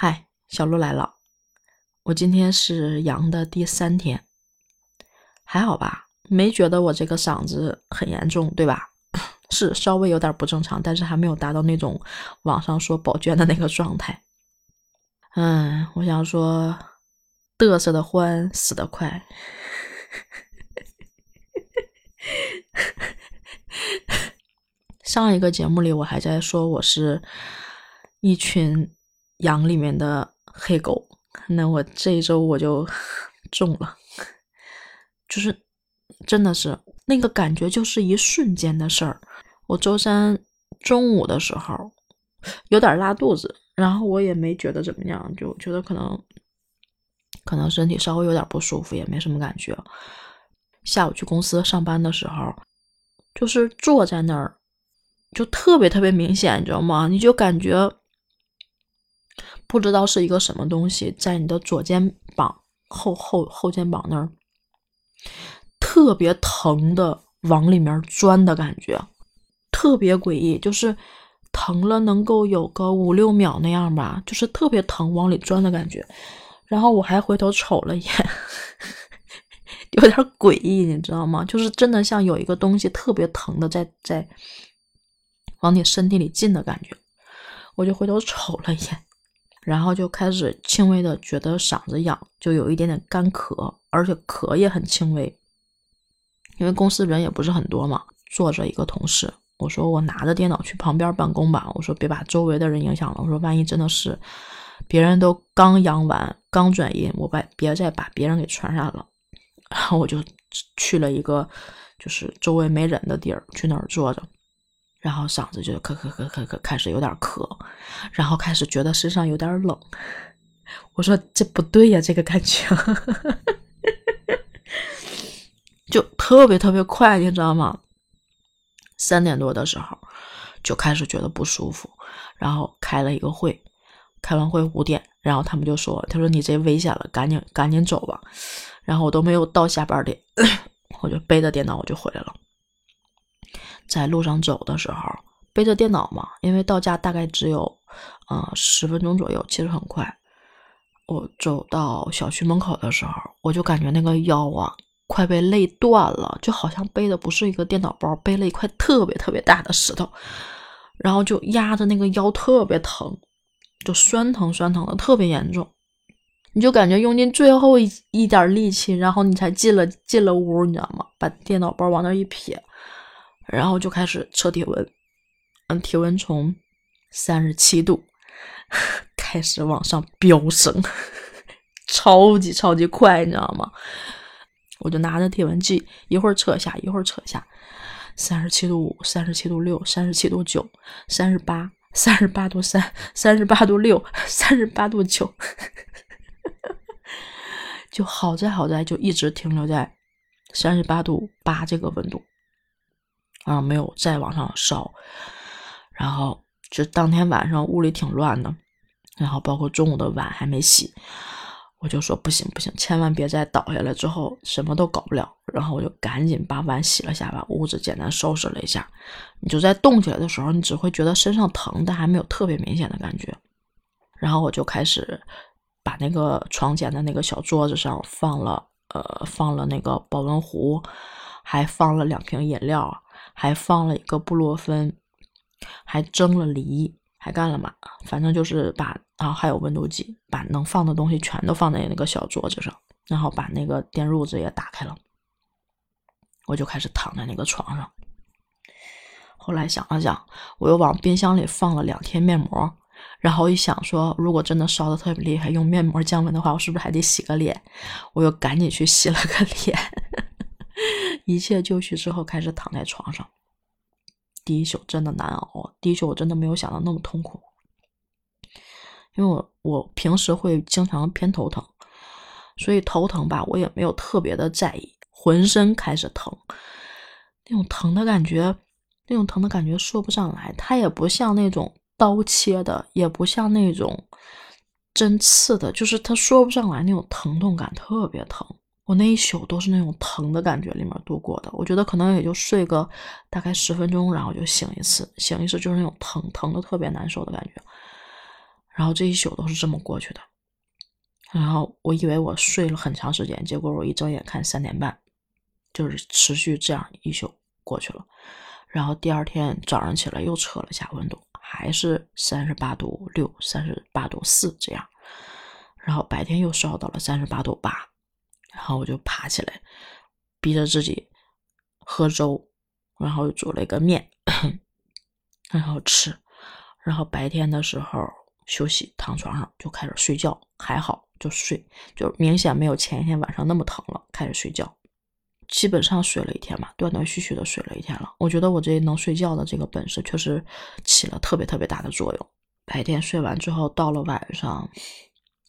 嗨，小鹿来了。我今天是阳的第三天，还好吧？没觉得我这个嗓子很严重，对吧？是稍微有点不正常，但是还没有达到那种网上说宝娟的那个状态。嗯，我想说，嘚瑟的欢，死得快。上一个节目里，我还在说我是一群。羊里面的黑狗，那我这一周我就 中了，就是真的是那个感觉，就是一瞬间的事儿。我周三中午的时候有点拉肚子，然后我也没觉得怎么样，就觉得可能可能身体稍微有点不舒服，也没什么感觉。下午去公司上班的时候，就是坐在那儿，就特别特别明显，你知道吗？你就感觉。不知道是一个什么东西，在你的左肩膀后后后肩膀那儿，特别疼的往里面钻的感觉，特别诡异，就是疼了能够有个五六秒那样吧，就是特别疼往里钻的感觉。然后我还回头瞅了一眼，有点诡异，你知道吗？就是真的像有一个东西特别疼的在在往你身体里进的感觉。我就回头瞅了一眼。然后就开始轻微的觉得嗓子痒，就有一点点干咳，而且咳也很轻微。因为公司人也不是很多嘛，坐着一个同事，我说我拿着电脑去旁边办公吧，我说别把周围的人影响了，我说万一真的是别人都刚阳完、刚转阴，我把别再把别人给传染了。然后我就去了一个就是周围没人的地儿，去那儿坐着。然后嗓子就咳咳咳咳咳，开始有点咳，然后开始觉得身上有点冷。我说这不对呀，这个感觉 就特别特别快，你知道吗？三点多的时候就开始觉得不舒服，然后开了一个会，开完会五点，然后他们就说：“他说你这危险了，赶紧赶紧走吧。”然后我都没有到下班点，我就背着电脑我就回来了。在路上走的时候，背着电脑嘛，因为到家大概只有，呃，十分钟左右，其实很快。我走到小区门口的时候，我就感觉那个腰啊，快被累断了，就好像背的不是一个电脑包，背了一块特别特别大的石头，然后就压着那个腰特别疼，就酸疼酸疼的特别严重。你就感觉用尽最后一一点力气，然后你才进了进了屋，你知道吗？把电脑包往那一撇。然后就开始测体温，嗯，体温从三十七度 开始往上飙升，超级超级快，你知道吗？我就拿着体温计，一会儿测下，一会儿测下，三十七度五，三十七度六，三十七度九，三十八，三十八度三，三十八度六，三十八度九，就好在好在就一直停留在三十八度八这个温度。啊，没有再往上烧，然后就当天晚上屋里挺乱的，然后包括中午的碗还没洗，我就说不行不行，千万别再倒下来之后什么都搞不了。然后我就赶紧把碗洗了下，把屋子简单收拾了一下。你就在动起来的时候，你只会觉得身上疼，但还没有特别明显的感觉。然后我就开始把那个床前的那个小桌子上放了呃放了那个保温壶，还放了两瓶饮料。还放了一个布洛芬，还蒸了梨，还干了嘛？反正就是把，然后还有温度计，把能放的东西全都放在那个小桌子上，然后把那个电褥子也打开了，我就开始躺在那个床上。后来想了想，我又往冰箱里放了两天面膜，然后一想说，如果真的烧的特别厉害，用面膜降温的话，我是不是还得洗个脸？我又赶紧去洗了个脸。一切就绪之后，开始躺在床上。第一宿真的难熬，第一宿我真的没有想到那么痛苦，因为我我平时会经常偏头疼，所以头疼吧，我也没有特别的在意。浑身开始疼，那种疼的感觉，那种疼的感觉说不上来，它也不像那种刀切的，也不像那种针刺的，就是它说不上来那种疼痛感，特别疼。我那一宿都是那种疼的感觉里面度过的，我觉得可能也就睡个大概十分钟，然后就醒一次，醒一次就是那种疼疼的特别难受的感觉。然后这一宿都是这么过去的。然后我以为我睡了很长时间，结果我一睁眼看三点半，就是持续这样一宿过去了。然后第二天早上起来又测了一下温度，还是三十八度六、三十八度四这样。然后白天又烧到了三十八度八，然后我就爬起来，逼着自己喝粥，然后煮了一个面，然后吃。然后白天的时候休息，躺床上就开始睡觉，还好。就睡，就明显没有前一天晚上那么疼了。开始睡觉，基本上睡了一天吧，断断续续的睡了一天了。我觉得我这能睡觉的这个本事确实起了特别特别大的作用。白天睡完之后，到了晚上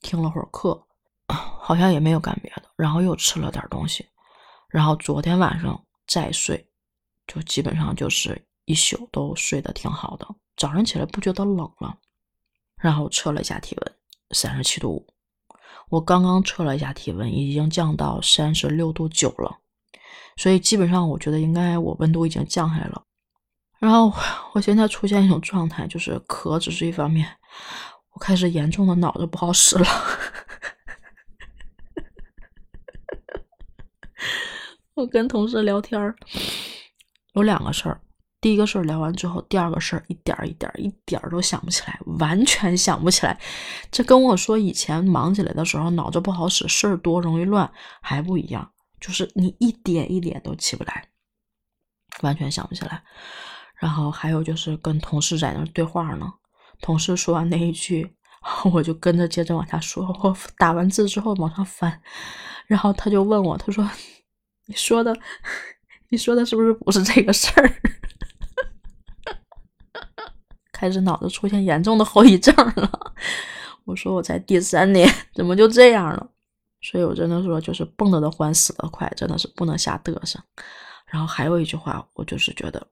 听了会儿课，好像也没有干别的，然后又吃了点东西，然后昨天晚上再睡，就基本上就是一宿都睡得挺好的。早上起来不觉得冷了，然后测了一下体温，三十七度五。我刚刚测了一下体温，已经降到三十六度九了，所以基本上我觉得应该我温度已经降下来了。然后我现在出现一种状态，就是咳只是一方面，我开始严重的脑子不好使了。我跟同事聊天儿有两个事儿。第一个事儿聊完之后，第二个事儿一点儿一点儿一点儿都想不起来，完全想不起来。这跟我说以前忙起来的时候脑子不好使，事儿多容易乱还不一样，就是你一点一点都起不来，完全想不起来。然后还有就是跟同事在那对话呢，同事说完那一句，我就跟着接着往下说。我打完字之后往上翻，然后他就问我，他说：“你说的，你说的是不是不是这个事儿？” 开始脑子出现严重的后遗症了。我说我才第三年，怎么就这样了？所以我真的说，就是蹦得的欢，死得快，真的是不能瞎嘚瑟。然后还有一句话，我就是觉得，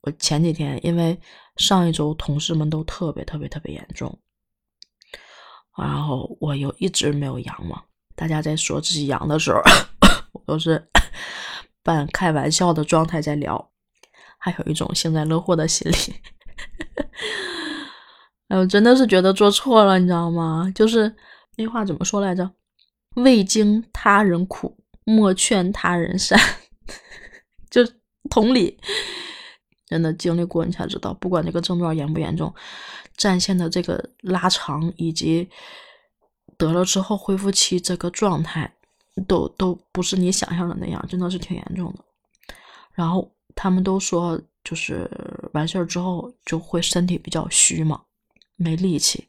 我前几天因为上一周同事们都特别特别特别严重，然后我又一直没有阳嘛。大家在说自己阳的时候，我都是 半开玩笑的状态在聊，还有一种幸灾乐祸的心理。哎，我真的是觉得做错了，你知道吗？就是那话怎么说来着？“未经他人苦，莫劝他人善。”就同理，真的经历过你才知道，不管这个症状严不严重，战线的这个拉长，以及得了之后恢复期这个状态，都都不是你想象的那样，真的是挺严重的。然后他们都说。就是完事儿之后就会身体比较虚嘛，没力气。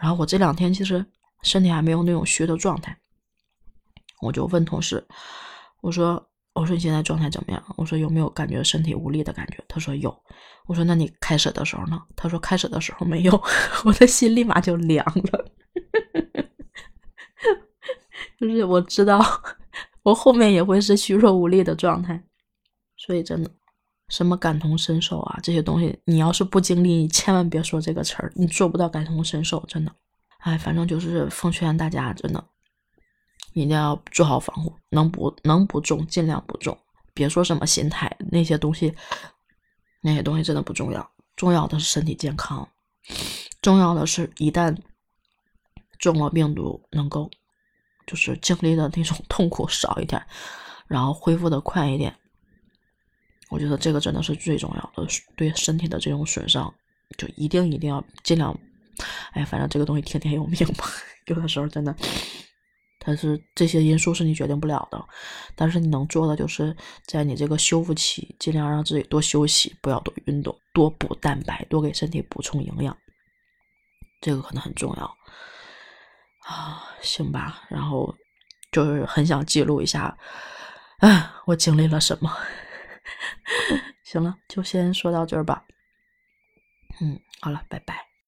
然后我这两天其实身体还没有那种虚的状态，我就问同事，我说：“我说你现在状态怎么样？我说有没有感觉身体无力的感觉？”他说有。我说：“那你开始的时候呢？”他说：“开始的时候没有。”我的心立马就凉了，就是我知道我后面也会是虚弱无力的状态，所以真的。什么感同身受啊，这些东西你要是不经历，你千万别说这个词儿，你做不到感同身受，真的。哎，反正就是奉劝大家，真的一定要做好防护，能不能不中尽量不中，别说什么心态那些东西，那些东西真的不重要，重要的是身体健康，重要的是一旦中了病毒，能够就是经历的那种 痛苦少一点，然后恢复的快一点。我觉得这个真的是最重要的，对身体的这种损伤，就一定一定要尽量。哎，反正这个东西天天有命吧，有的时候真的，但是这些因素是你决定不了的。但是你能做的，就是在你这个修复期，尽量让自己多休息，不要多运动，多补蛋白，多给身体补充营养，这个可能很重要啊。行吧，然后就是很想记录一下，啊，我经历了什么。行了，就先说到这儿吧。嗯，好了，拜拜。